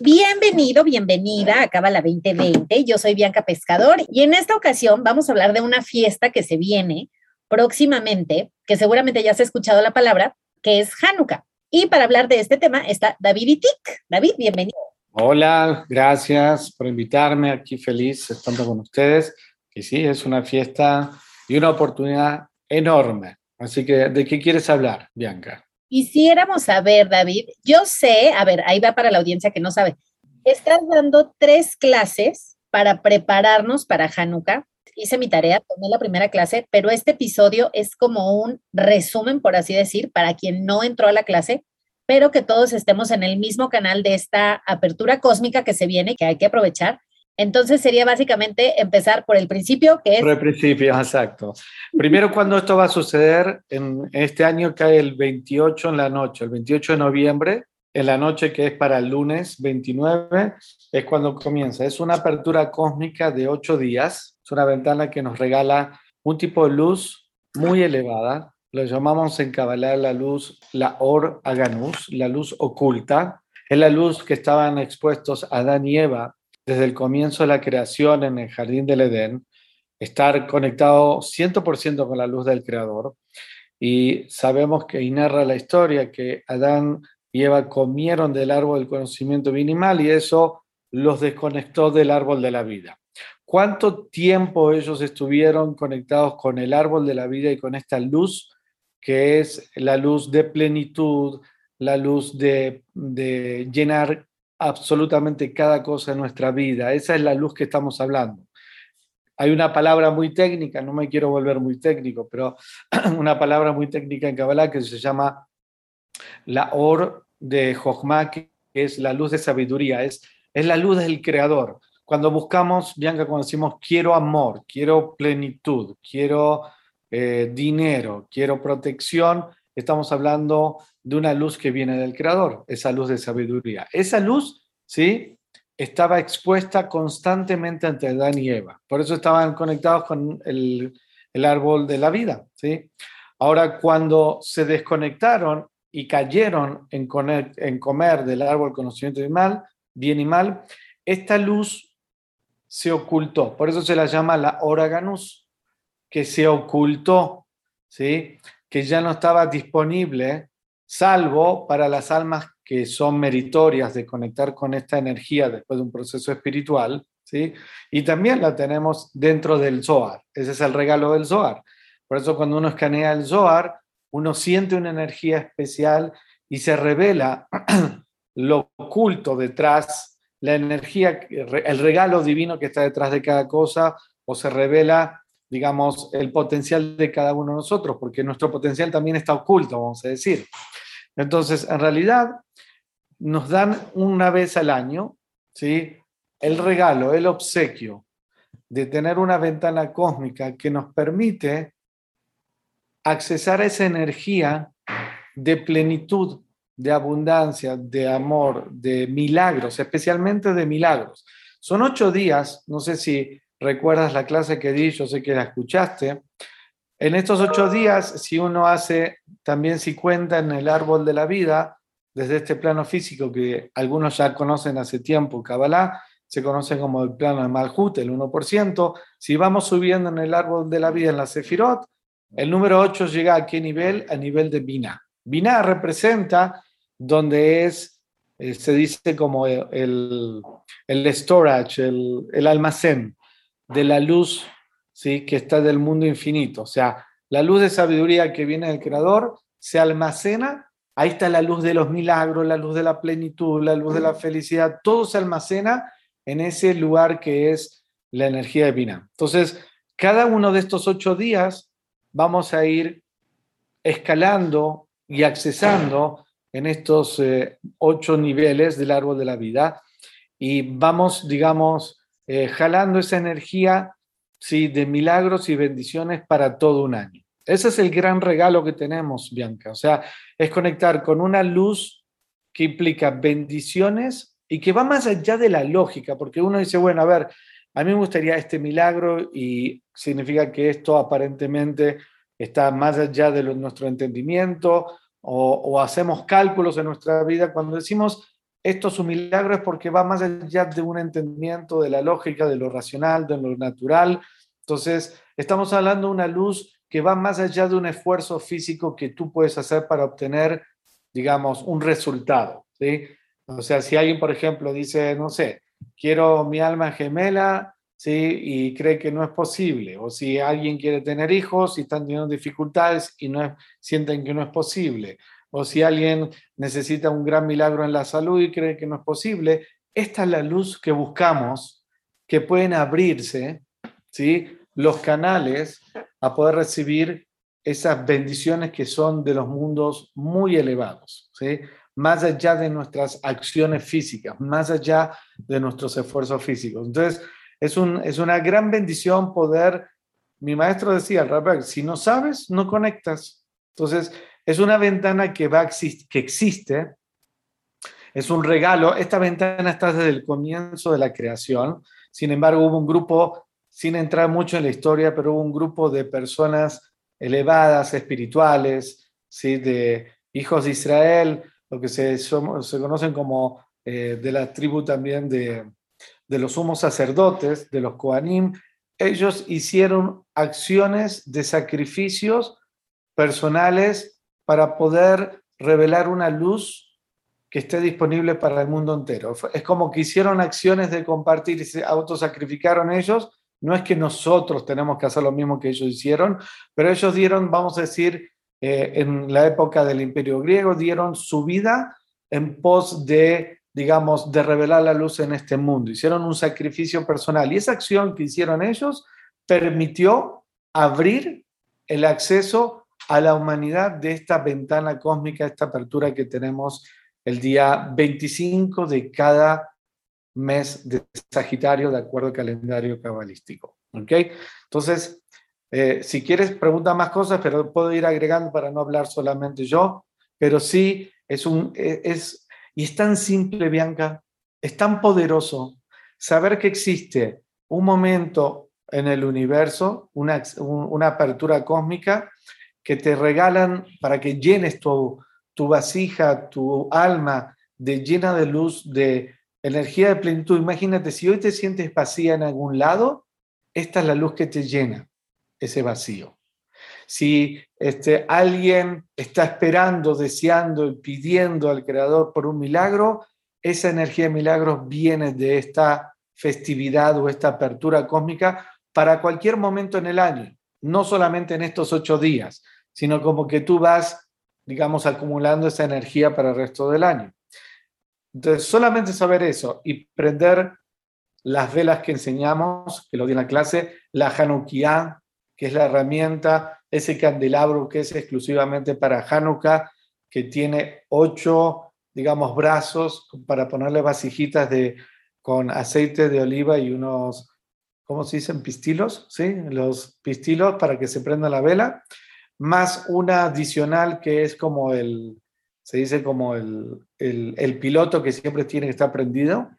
Bienvenido, bienvenida a Cábala 2020. Yo soy Bianca Pescador y en esta ocasión vamos a hablar de una fiesta que se viene próximamente, que seguramente ya has escuchado la palabra, que es Hanukkah. Y para hablar de este tema está David Itik. David, bienvenido. Hola, gracias por invitarme. Aquí feliz estando con ustedes. Y sí, es una fiesta y una oportunidad enorme. Así que, ¿de qué quieres hablar, Bianca? Quisiéramos saber, David, yo sé, a ver, ahí va para la audiencia que no sabe, estás dando tres clases para prepararnos para Hanukkah. Hice mi tarea, tomé la primera clase, pero este episodio es como un resumen, por así decir, para quien no entró a la clase, pero que todos estemos en el mismo canal de esta apertura cósmica que se viene, que hay que aprovechar entonces sería básicamente empezar por el principio, que es... Por el principio, exacto. Primero, cuando esto va a suceder? En este año cae el 28 en la noche, el 28 de noviembre, en la noche que es para el lunes 29, es cuando comienza. Es una apertura cósmica de ocho días, es una ventana que nos regala un tipo de luz muy elevada, lo llamamos en Kabbalah la luz, la Or Aganus, la luz oculta. Es la luz que estaban expuestos Adán y Eva desde el comienzo de la creación en el jardín del Edén, estar conectado 100% con la luz del Creador. Y sabemos que y narra la historia que Adán y Eva comieron del árbol del conocimiento minimal y eso los desconectó del árbol de la vida. ¿Cuánto tiempo ellos estuvieron conectados con el árbol de la vida y con esta luz que es la luz de plenitud, la luz de, de llenar absolutamente cada cosa en nuestra vida. Esa es la luz que estamos hablando. Hay una palabra muy técnica, no me quiero volver muy técnico, pero una palabra muy técnica en Kabbalah que se llama la Or de Jochma, que es la luz de sabiduría, es, es la luz del Creador. Cuando buscamos, Bianca, cuando decimos quiero amor, quiero plenitud, quiero eh, dinero, quiero protección, estamos hablando de una luz que viene del Creador, esa luz de sabiduría. Esa luz, ¿sí? Estaba expuesta constantemente ante Adán y Eva. Por eso estaban conectados con el, árbol de la vida, ¿sí? Ahora, cuando se desconectaron y cayeron en, en comer del árbol conocimiento de mal, bien y mal, esta luz se ocultó. Por eso se la llama la Oraganus, que se ocultó, ¿sí? que ya no estaba disponible salvo para las almas que son meritorias de conectar con esta energía después de un proceso espiritual, ¿sí? Y también la tenemos dentro del Zohar, ese es el regalo del Zohar. Por eso cuando uno escanea el Zohar, uno siente una energía especial y se revela lo oculto detrás, la energía, el regalo divino que está detrás de cada cosa, o se revela, digamos, el potencial de cada uno de nosotros, porque nuestro potencial también está oculto, vamos a decir. Entonces, en realidad, nos dan una vez al año, ¿sí? El regalo, el obsequio de tener una ventana cósmica que nos permite accesar a esa energía de plenitud, de abundancia, de amor, de milagros, especialmente de milagros. Son ocho días, no sé si recuerdas la clase que di, yo sé que la escuchaste, en estos ocho días, si uno hace, también si cuenta en el árbol de la vida, desde este plano físico que algunos ya conocen hace tiempo, Kabbalah, se conoce como el plano de Malhut, el 1%. Si vamos subiendo en el árbol de la vida en la Sefirot, el número 8 llega a qué nivel? A nivel de Binah. Binah representa donde es, eh, se dice como el, el storage, el, el almacén de la luz ¿sí? que está del mundo infinito. O sea, la luz de sabiduría que viene del Creador se almacena, ahí está la luz de los milagros, la luz de la plenitud, la luz de la felicidad, todo se almacena en ese lugar que es la energía divina. Entonces, cada uno de estos ocho días vamos a ir escalando y accesando en estos eh, ocho niveles del árbol de la vida y vamos, digamos, eh, jalando esa energía ¿sí? de milagros y bendiciones para todo un año. Ese es el gran regalo que tenemos, Bianca. O sea, es conectar con una luz que implica bendiciones y que va más allá de la lógica, porque uno dice, bueno, a ver, a mí me gustaría este milagro y significa que esto aparentemente está más allá de nuestro entendimiento o, o hacemos cálculos en nuestra vida. Cuando decimos esto es un milagro es porque va más allá de un entendimiento de la lógica, de lo racional, de lo natural. Entonces, estamos hablando de una luz que va más allá de un esfuerzo físico que tú puedes hacer para obtener, digamos, un resultado. O sea, si alguien, por ejemplo, dice, no sé, quiero mi alma gemela, ¿sí? Y cree que no es posible. O si alguien quiere tener hijos y están teniendo dificultades y no sienten que no es posible o si alguien necesita un gran milagro en la salud y cree que no es posible, esta es la luz que buscamos, que pueden abrirse, ¿sí? Los canales a poder recibir esas bendiciones que son de los mundos muy elevados, ¿sí? Más allá de nuestras acciones físicas, más allá de nuestros esfuerzos físicos. Entonces, es, un, es una gran bendición poder, mi maestro decía, si no sabes, no conectas. Entonces, es una ventana que, va, que existe, es un regalo. Esta ventana está desde el comienzo de la creación. Sin embargo, hubo un grupo, sin entrar mucho en la historia, pero hubo un grupo de personas elevadas, espirituales, ¿sí? de hijos de Israel, lo que se, se conocen como eh, de la tribu también de, de los sumos sacerdotes, de los Koanim. Ellos hicieron acciones de sacrificios personales para poder revelar una luz que esté disponible para el mundo entero. Es como que hicieron acciones de compartir y se autosacrificaron ellos. No es que nosotros tenemos que hacer lo mismo que ellos hicieron, pero ellos dieron, vamos a decir, eh, en la época del imperio griego, dieron su vida en pos de, digamos, de revelar la luz en este mundo. Hicieron un sacrificio personal y esa acción que hicieron ellos permitió abrir el acceso a la humanidad de esta ventana cósmica, esta apertura que tenemos el día 25 de cada mes de Sagitario, de acuerdo al calendario cabalístico. ¿Ok? Entonces, eh, si quieres, pregunta más cosas, pero puedo ir agregando para no hablar solamente yo, pero sí, es un, e, es, y es tan simple, Bianca, es tan poderoso saber que existe un momento en el universo, una, una apertura cósmica que te regalan para que llenes tu, tu vasija, tu alma de llena de luz, de energía de plenitud. Imagínate, si hoy te sientes vacía en algún lado, esta es la luz que te llena ese vacío. Si este, alguien está esperando, deseando y pidiendo al Creador por un milagro, esa energía de milagros viene de esta festividad o esta apertura cósmica para cualquier momento en el año, no solamente en estos ocho días, sino como que tú vas, digamos, acumulando esa energía para el resto del año. Entonces, solamente saber eso y prender las velas que enseñamos, que lo di en la clase, la Hanukkah, que es la herramienta, ese candelabro que es exclusivamente para Hanukkah, que tiene ocho, digamos, brazos para ponerle vasijitas de, con aceite de oliva y unos, ¿cómo se dicen? Pistilos, ¿sí? Los pistilos para que se prenda la vela más una adicional que es como el, se dice como el, el, piloto que siempre tiene que estar prendido.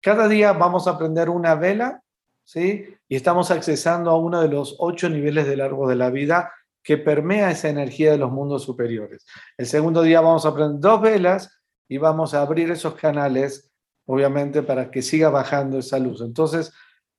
Cada día vamos a prender una vela, ¿sí? Y estamos accesando a uno de los ocho niveles del árbol de la vida que permea esa energía de los mundos superiores. El segundo día vamos a prender dos velas y vamos a abrir esos canales, obviamente, para que siga bajando esa luz. Entonces,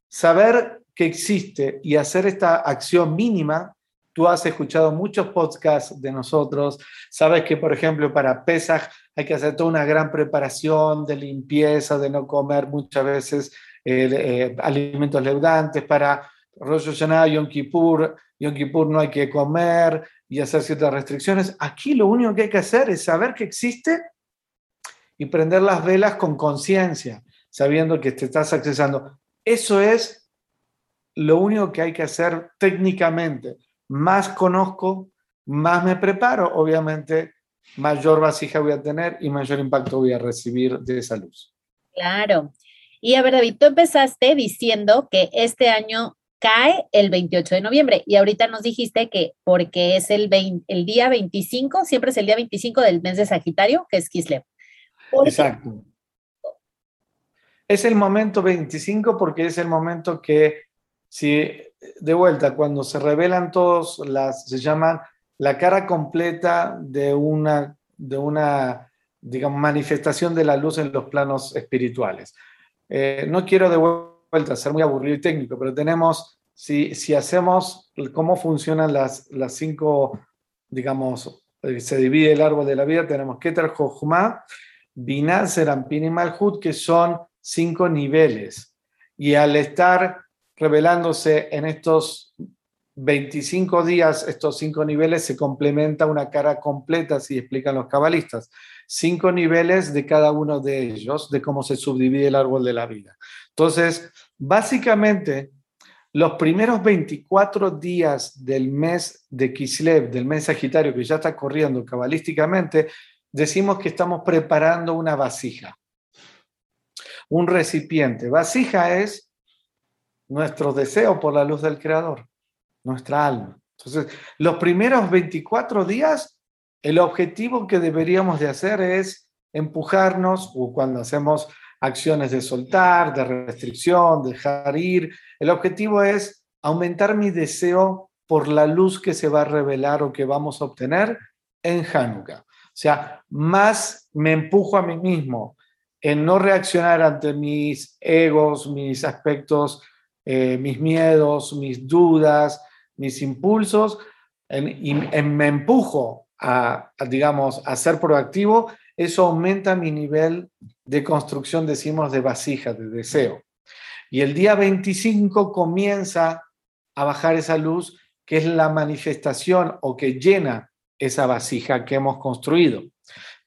saber que existe y hacer esta acción mínima Tú has escuchado muchos podcasts de nosotros, sabes que, por ejemplo, para Pesach hay que hacer toda una gran preparación de limpieza, de no comer muchas veces eh, eh, alimentos leudantes, para Rosh Hashanah, Yom Kippur, Yom Kippur no hay que comer y hacer ciertas restricciones. Aquí lo único que hay que hacer es saber que existe y prender las velas con conciencia, sabiendo que te estás accesando. Eso es lo único que hay que hacer técnicamente más conozco, más me preparo, obviamente mayor vasija voy a tener y mayor impacto voy a recibir de esa luz. Claro. Y a ver, David, tú empezaste diciendo que este año cae el 28 de noviembre y ahorita nos dijiste que porque es el, el día 25, siempre es el día 25 del mes de Sagitario, que es Kislev. Exacto. Es el momento 25 porque es el momento que si de vuelta, cuando se revelan todos las, se llaman la cara completa de una, de una digamos, manifestación de la luz en los planos espirituales. Eh, no quiero de vuelta ser muy aburrido y técnico, pero tenemos, si, si hacemos cómo funcionan las, las cinco, digamos, eh, se divide el árbol de la vida, tenemos Keter, Jochma, Binah, Serampin y Malhut, que son cinco niveles. Y al estar revelándose en estos 25 días, estos cinco niveles, se complementa una cara completa, así explican los cabalistas. Cinco niveles de cada uno de ellos, de cómo se subdivide el árbol de la vida. Entonces, básicamente, los primeros 24 días del mes de Kislev, del mes Sagitario, que ya está corriendo cabalísticamente, decimos que estamos preparando una vasija, un recipiente. Vasija es nuestro deseo por la luz del Creador, nuestra alma. Entonces, los primeros 24 días, el objetivo que deberíamos de hacer es empujarnos, o cuando hacemos acciones de soltar, de restricción, dejar ir, el objetivo es aumentar mi deseo por la luz que se va a revelar o que vamos a obtener en Hanukkah. O sea, más me empujo a mí mismo en no reaccionar ante mis egos, mis aspectos, eh, mis miedos, mis dudas, mis impulsos, y me empujo a, digamos, a ser proactivo, eso aumenta mi nivel de construcción, decimos, de vasija, de deseo. Y el día 25 comienza a bajar esa luz, que es la manifestación o que llena esa vasija que hemos construido.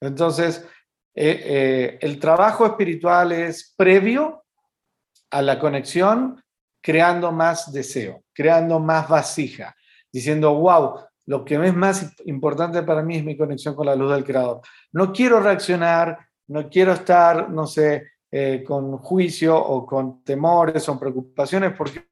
Entonces, eh, eh, el trabajo espiritual es previo a la conexión, creando más deseo, creando más vasija, diciendo, wow, lo que es más importante para mí es mi conexión con la luz del Creador. No quiero reaccionar, no quiero estar, no sé, eh, con juicio o con temores o preocupaciones, porque,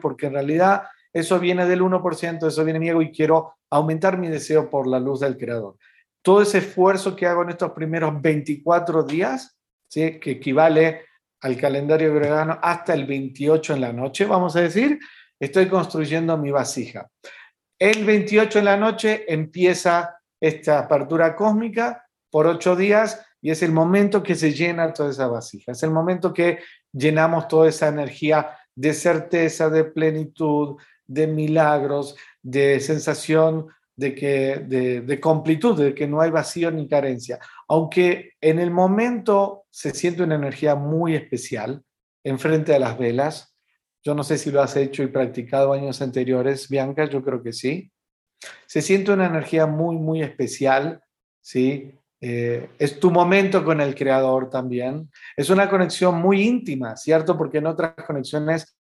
porque en realidad eso viene del 1%, eso viene mi ego y quiero aumentar mi deseo por la luz del Creador. Todo ese esfuerzo que hago en estos primeros 24 días, ¿sí? que equivale al calendario gregoriano hasta el 28 en la noche, vamos a decir, estoy construyendo mi vasija. El 28 en la noche empieza esta apertura cósmica por ocho días y es el momento que se llena toda esa vasija. Es el momento que llenamos toda esa energía de certeza, de plenitud, de milagros, de sensación de, que, de, completud, de que no hay vacío ni carencia. Aunque en el momento se siente una energía muy especial enfrente de las velas. Yo no sé si lo has hecho y practicado años anteriores, Bianca, yo creo que sí. Se siente una energía muy, muy especial, ¿sí? Eh, es tu momento con el creador también. Es una conexión muy íntima, ¿cierto? Porque en otras conexiones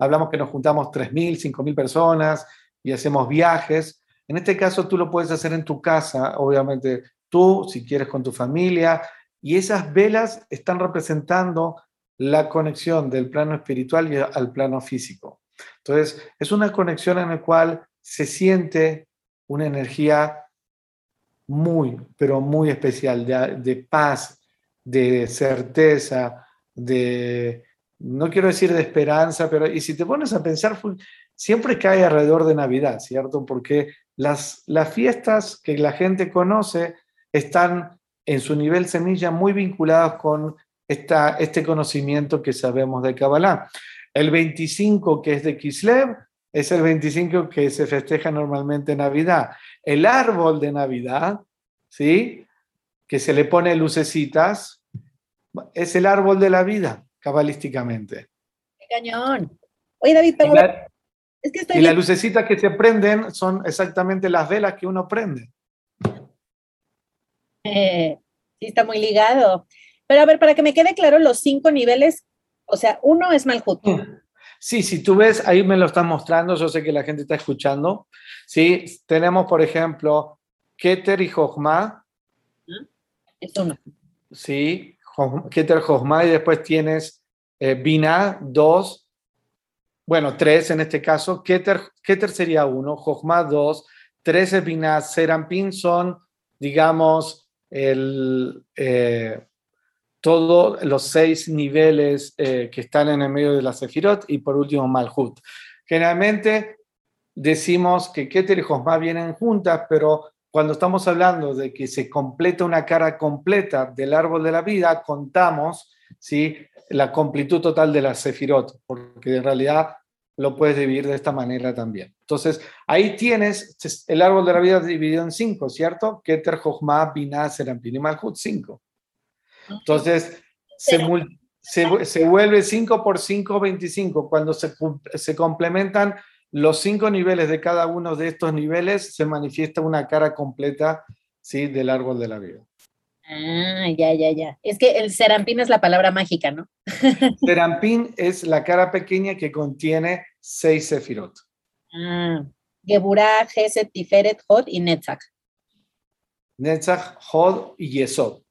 hablamos que nos juntamos 3.000, 5.000 personas y hacemos viajes. En este caso tú lo puedes hacer en tu casa, obviamente tú, si quieres, con tu familia, y esas velas están representando la conexión del plano espiritual y al plano físico. Entonces, es una conexión en la cual se siente una energía muy, pero muy especial, de, de paz, de certeza, de, no quiero decir de esperanza, pero y si te pones a pensar, siempre cae alrededor de Navidad, ¿cierto? Porque las, las fiestas que la gente conoce están en su nivel semilla muy vinculadas con esta, este conocimiento que sabemos de Kabbalah. El 25, que es de Kislev, es el 25 que se festeja normalmente en Navidad. El árbol de Navidad, ¿sí? Que se le pone lucecitas, es el árbol de la vida cabalísticamente. ¡Qué cañón! Oye, David, pero es que estoy y las lucecitas que se prenden son exactamente las velas que uno prende. Eh, sí, está muy ligado. Pero a ver, para que me quede claro, los cinco niveles, o sea, uno es Malhut. Sí, si tú ves, ahí me lo están mostrando, yo sé que la gente está escuchando. Sí, tenemos, por ejemplo, Keter y Jochma. Es uno. Sí, Keter Josma y después tienes eh, Bina, dos, bueno, tres en este caso. Keter, Keter sería uno, Josma, dos, tres es Binah, Serampin son, digamos, el, eh, todos los seis niveles eh, que están en el medio de la Sefirot y por último Malhut. Generalmente decimos que Keter y Josma vienen juntas, pero cuando estamos hablando de que se completa una cara completa del árbol de la vida, contamos ¿sí? la completud total de la sefirot, porque en realidad lo puedes dividir de esta manera también. Entonces, ahí tienes el árbol de la vida dividido en cinco, ¿cierto? Keter, Jochma, Binah, Serampin y Malhut, cinco. Entonces, se, se, vuelve 5 por 5, 25. Cuando se, se complementan los cinco niveles de cada uno de estos niveles, se manifiesta una cara completa ¿sí? del árbol de la vida. Ah, ya, ya, ya. Es que el serampín es la palabra mágica, ¿no? serampín es la cara pequeña que contiene seis sefirot. Ah, Geburah, Geset, Tiferet, Hod y Netzach. Netzach, Hod y Yesod.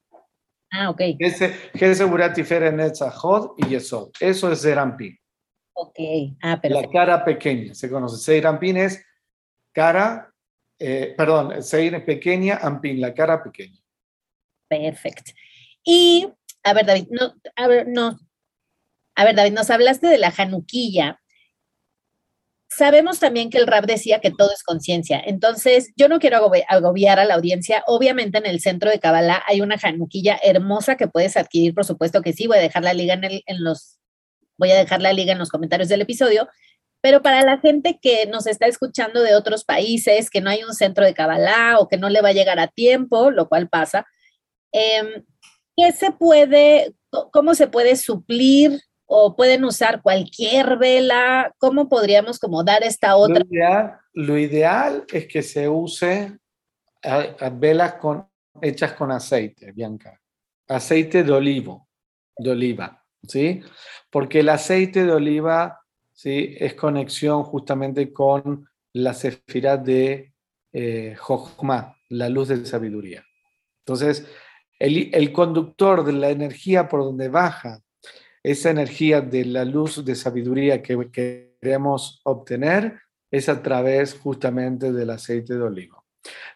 Ah, ok. Geset, Tiferet, Netzach, Hod y Yesod. Eso es serampín. Ok. Ah, La cara pequeña, se conoce. Serampín es cara, eh, perdón, Seir pequeña, Ampín, la cara pequeña. Perfecto. Y, a ver, David, no, a ver, no. A ver, David, nos hablaste de la januquilla. Sabemos también que el rap decía que todo es conciencia. Entonces, yo no quiero agobiar a la audiencia. Obviamente, en el centro de Kabbalah hay una januquilla hermosa que puedes adquirir, por supuesto que sí. Voy a dejar la liga en, en los, voy a dejar la liga en los comentarios del episodio. Pero para la gente que nos está escuchando de otros países, que no hay un centro de Kabbalah o que no le va a llegar a tiempo, lo cual pasa, Em, ¿Qué se puede, cómo se puede suplir o pueden usar cualquier vela? ¿Cómo podríamos como dar esta otra? Lo ideal, es que se use velas con, hechas con aceite, Bianca. Aceite de olivo, de oliva, ¿sí? Porque el aceite de oliva, ¿sí? Es conexión justamente con la sefirá de eh, la luz de sabiduría. Entonces, el, conductor de la energía por donde baja esa energía de la luz de sabiduría que queremos obtener es a través justamente del aceite de olivo.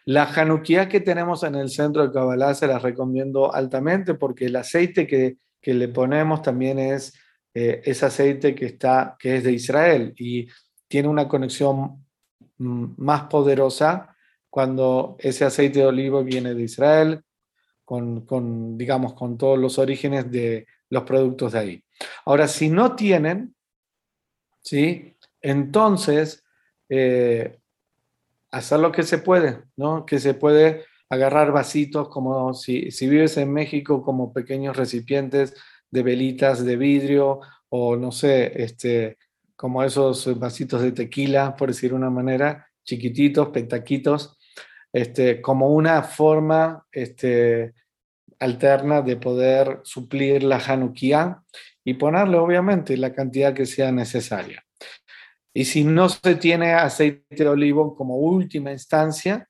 La januquía que tenemos en el centro de Kabbalah se la recomiendo altamente porque el aceite que, le ponemos también es eh, ese aceite que, está, que es de Israel y tiene una conexión mm, más poderosa cuando ese aceite de olivo viene de Israel, con, digamos, con todos los orígenes de los productos de ahí. Ahora, si no tienen, ¿sí? Entonces, eh, hacer lo que se puede, ¿no? Que se puede agarrar vasitos como si, si vives en México como pequeños recipientes de velitas de vidrio o no sé, este, como esos vasitos de tequila, por decir una manera, chiquititos, petaquitos, este, como una forma este, alterna de poder suplir la Hanukkah y ponerle obviamente la cantidad que sea necesaria. Y si no se tiene aceite de olivo como última instancia,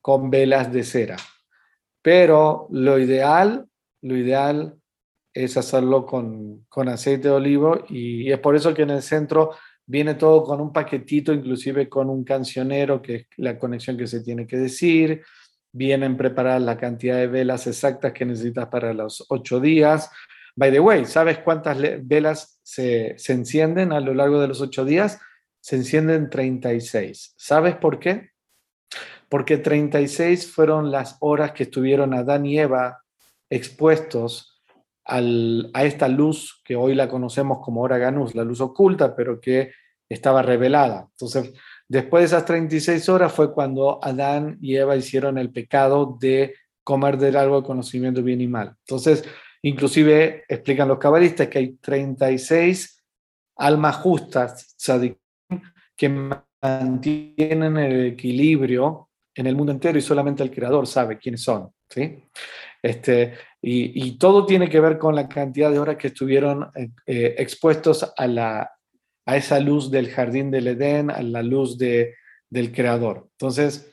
con velas de cera. Pero lo ideal, lo ideal es hacerlo con, con aceite de olivo y es por eso que en el centro viene todo con un paquetito, inclusive con un cancionero, que es la conexión que se tiene que decir, vienen preparadas la cantidad de velas exactas que necesitas para los ocho días. By the way, ¿sabes cuántas velas se, se encienden a lo largo de los ocho días? Se encienden 36. ¿Sabes por qué? Porque 36 fueron las horas que estuvieron Adán y Eva expuestos a esta luz que hoy la conocemos como hora ganús, la luz oculta, pero que estaba revelada. Entonces, Después de esas 36 horas fue cuando Adán y Eva hicieron el pecado de comer del árbol conocimiento bien y mal. Entonces, inclusive explican los cabalistas que hay 36 almas justas, que mantienen el equilibrio en el mundo entero y solamente el creador sabe quiénes son. ¿Sí? Este, y, todo tiene que ver con la cantidad de horas que estuvieron eh, eh, expuestos a la, a esa luz del jardín del Edén, a la luz de, del Creador. Entonces,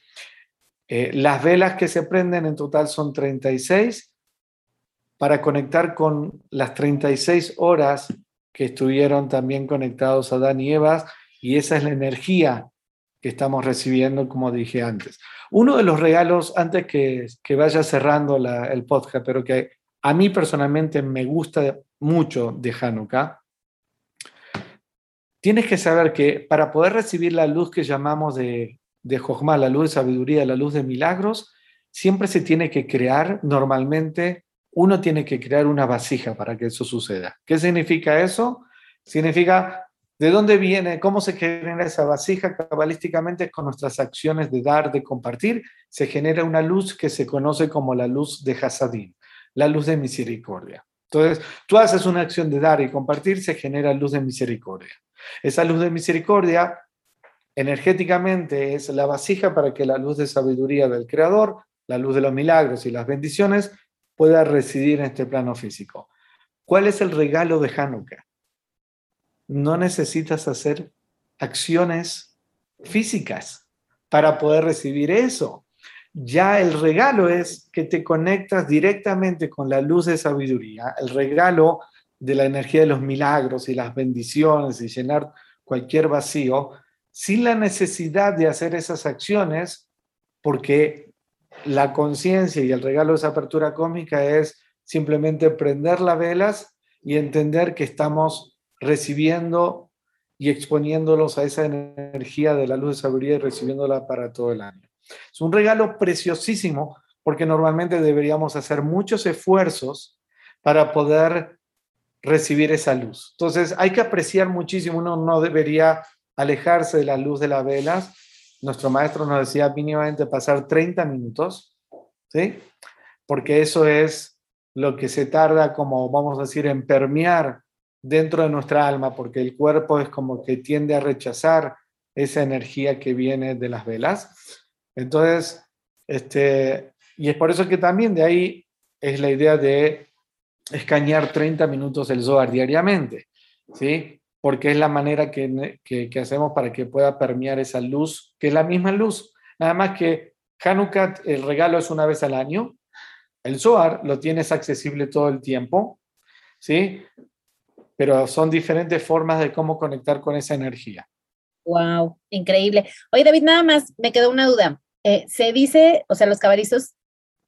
eh, las velas que se prenden en total son 36 para conectar con las 36 horas que estuvieron también conectados a Dan y Eva, y esa es la energía estamos recibiendo, como dije antes. Uno de los regalos, antes que, que vaya cerrando el podcast, pero que a mí personalmente me gusta mucho de Hanukkah, tienes que saber que para poder recibir la luz que llamamos de, de Jochma, la luz de sabiduría, la luz de milagros, siempre se tiene que crear, normalmente uno tiene que crear una vasija para que eso suceda. ¿Qué significa eso? Significa de dónde viene, cómo se genera esa vasija cabalísticamente con nuestras acciones de dar, de compartir, se genera una luz que se conoce como la luz de Hasadín, la luz de misericordia. Entonces, tú haces una acción de dar y compartir, se genera luz de misericordia. Esa luz de misericordia energéticamente es la vasija para que la luz de sabiduría del Creador, la luz de los milagros y las bendiciones pueda residir en este plano físico. ¿Cuál es el regalo de Hanukkah? No necesitas hacer acciones físicas para poder recibir eso. Ya el regalo es que te conectas directamente con la luz de sabiduría, el regalo de la energía de los milagros y las bendiciones y llenar cualquier vacío, sin la necesidad de hacer esas acciones, porque la conciencia y el regalo de esa apertura cósmica es simplemente prender las velas y entender que estamos recibiendo y exponiéndolos a esa energía de la luz de sabiduría y recibiéndola para todo el año. Es un regalo preciosísimo porque normalmente deberíamos hacer muchos esfuerzos para poder recibir esa luz. Entonces hay que apreciar muchísimo, uno no debería alejarse de la luz de las velas, nuestro maestro nos decía mínimamente pasar 30 minutos, ¿sí? Porque eso es lo que se tarda como, vamos a decir, en permear dentro de nuestra alma, porque el cuerpo es como que tiende a rechazar esa energía que viene de las velas. Entonces, este, y es por eso que también de ahí es la idea de escanear 30 minutos el Zohar diariamente, ¿sí? porque es la manera que, que, hacemos para que pueda permear esa luz, que es la misma luz. Nada más que Hanukkah, el regalo es una vez al año, el Zohar lo tienes accesible todo el tiempo, ¿sí? Pero son diferentes formas de cómo conectar con esa energía. Wow, increíble. Oye, David, nada más me quedó una duda. Eh, se dice, o sea, los cabalistas,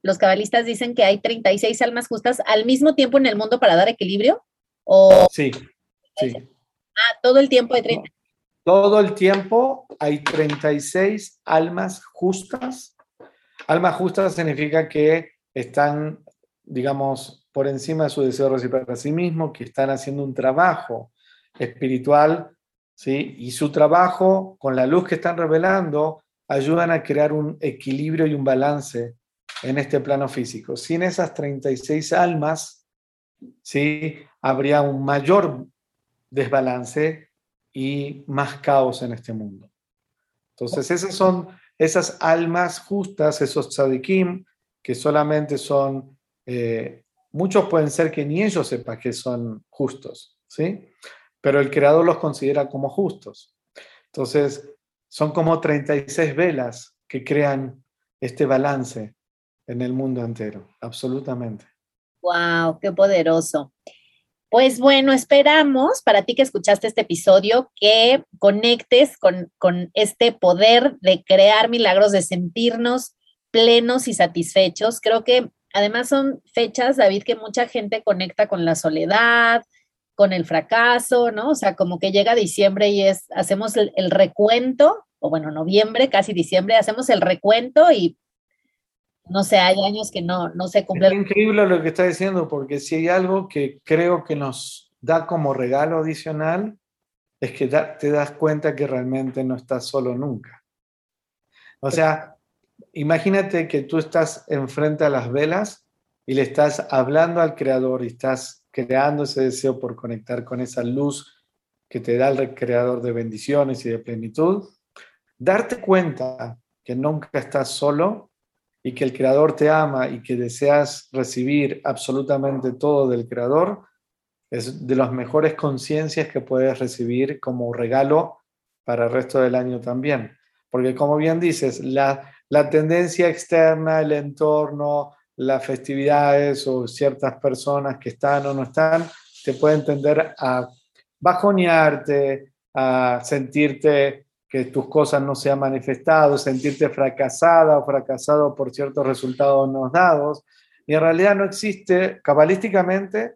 los cabalistas dicen que hay 36 almas justas al mismo tiempo en el mundo para dar equilibrio. ¿O sí, sí. Ah, todo el tiempo hay 30. Todo el tiempo hay 36 almas justas. Almas justas significa que están, digamos, por encima de su deseo recibir para sí mismo, que están haciendo un trabajo espiritual, ¿sí? Y su trabajo, con la luz que están revelando, ayudan a crear un equilibrio y un balance en este plano físico. Sin esas 36 almas, ¿sí? Habría un mayor desbalance y más caos en este mundo. Entonces, esas son esas almas justas, esos tzadikim, que solamente son, eh, muchos pueden ser que ni ellos sepan que son justos, ¿sí? Pero el creador los considera como justos. Entonces, son como 36 velas que crean este balance en el mundo entero, absolutamente. ¡Wow! ¡Qué poderoso! Pues bueno, esperamos para ti que escuchaste este episodio que conectes con, este poder de crear milagros, de sentirnos plenos y satisfechos. Creo que además son fechas, David, que mucha gente conecta con la soledad, con el fracaso, ¿no? O sea, como que llega diciembre y es, hacemos el, recuento, o bueno, noviembre, casi diciembre, hacemos el recuento y no sé, hay años que no, no se cumple. Es increíble lo que está diciendo, porque si hay algo que creo que nos da como regalo adicional, es que te das cuenta que realmente no estás solo nunca. O sea, imagínate que tú estás enfrente a las velas y le estás hablando al creador y estás creando ese deseo por conectar con esa luz que te da el creador de bendiciones y de plenitud. Darte cuenta que nunca estás solo y que el Creador te ama y que deseas recibir absolutamente todo del Creador, es de las mejores conciencias que puedes recibir como regalo para el resto del año también. Porque como bien dices, la, la tendencia externa, el entorno, las festividades o ciertas personas que están o no están, te pueden tender a bajonearte, a sentirte que tus cosas no se han manifestado, sentirte fracasada o fracasado por ciertos resultados no dados. Y en realidad no existe, cabalísticamente,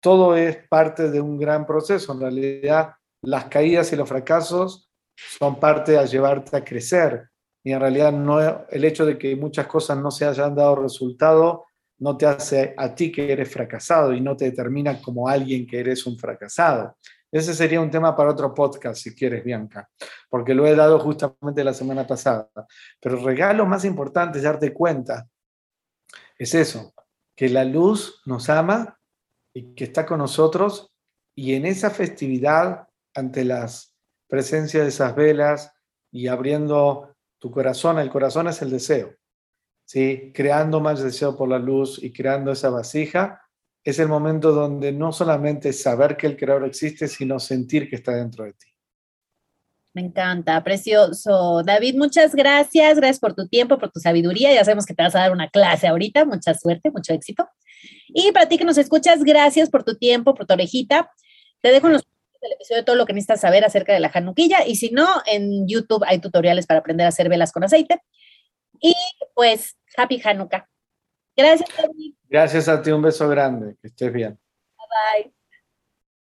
todo es parte de un gran proceso. En realidad, las caídas y los fracasos son parte de llevarte a crecer. Y en realidad no, el hecho de que muchas cosas no se hayan dado resultado no te hace a ti que eres fracasado y no te determina como alguien que eres un fracasado. Ese sería un tema para otro podcast, si quieres, Bianca, porque lo he dado justamente la semana pasada. Pero el regalo más importante es darte cuenta, es eso, que la luz nos ama y que está con nosotros y en esa festividad, ante las presencias de esas velas y abriendo tu corazón, el corazón es el deseo, ¿sí? creando más deseo por la luz y creando esa vasija, es el momento donde no solamente saber que el creador existe, sino sentir que está dentro de ti. Me encanta, precioso. David, muchas gracias. Gracias por tu tiempo, por tu sabiduría. Ya sabemos que te vas a dar una clase ahorita. Mucha suerte, mucho éxito. Y para ti que nos escuchas, gracias por tu tiempo, por tu orejita. Te dejo en los del episodio de todo lo que necesitas saber acerca de la januquilla. Y si no, en YouTube hay tutoriales para aprender a hacer velas con aceite. Y pues, Happy Hanukkah. Gracias, David. Gracias a ti, un beso grande. Que estés bien. Bye bye.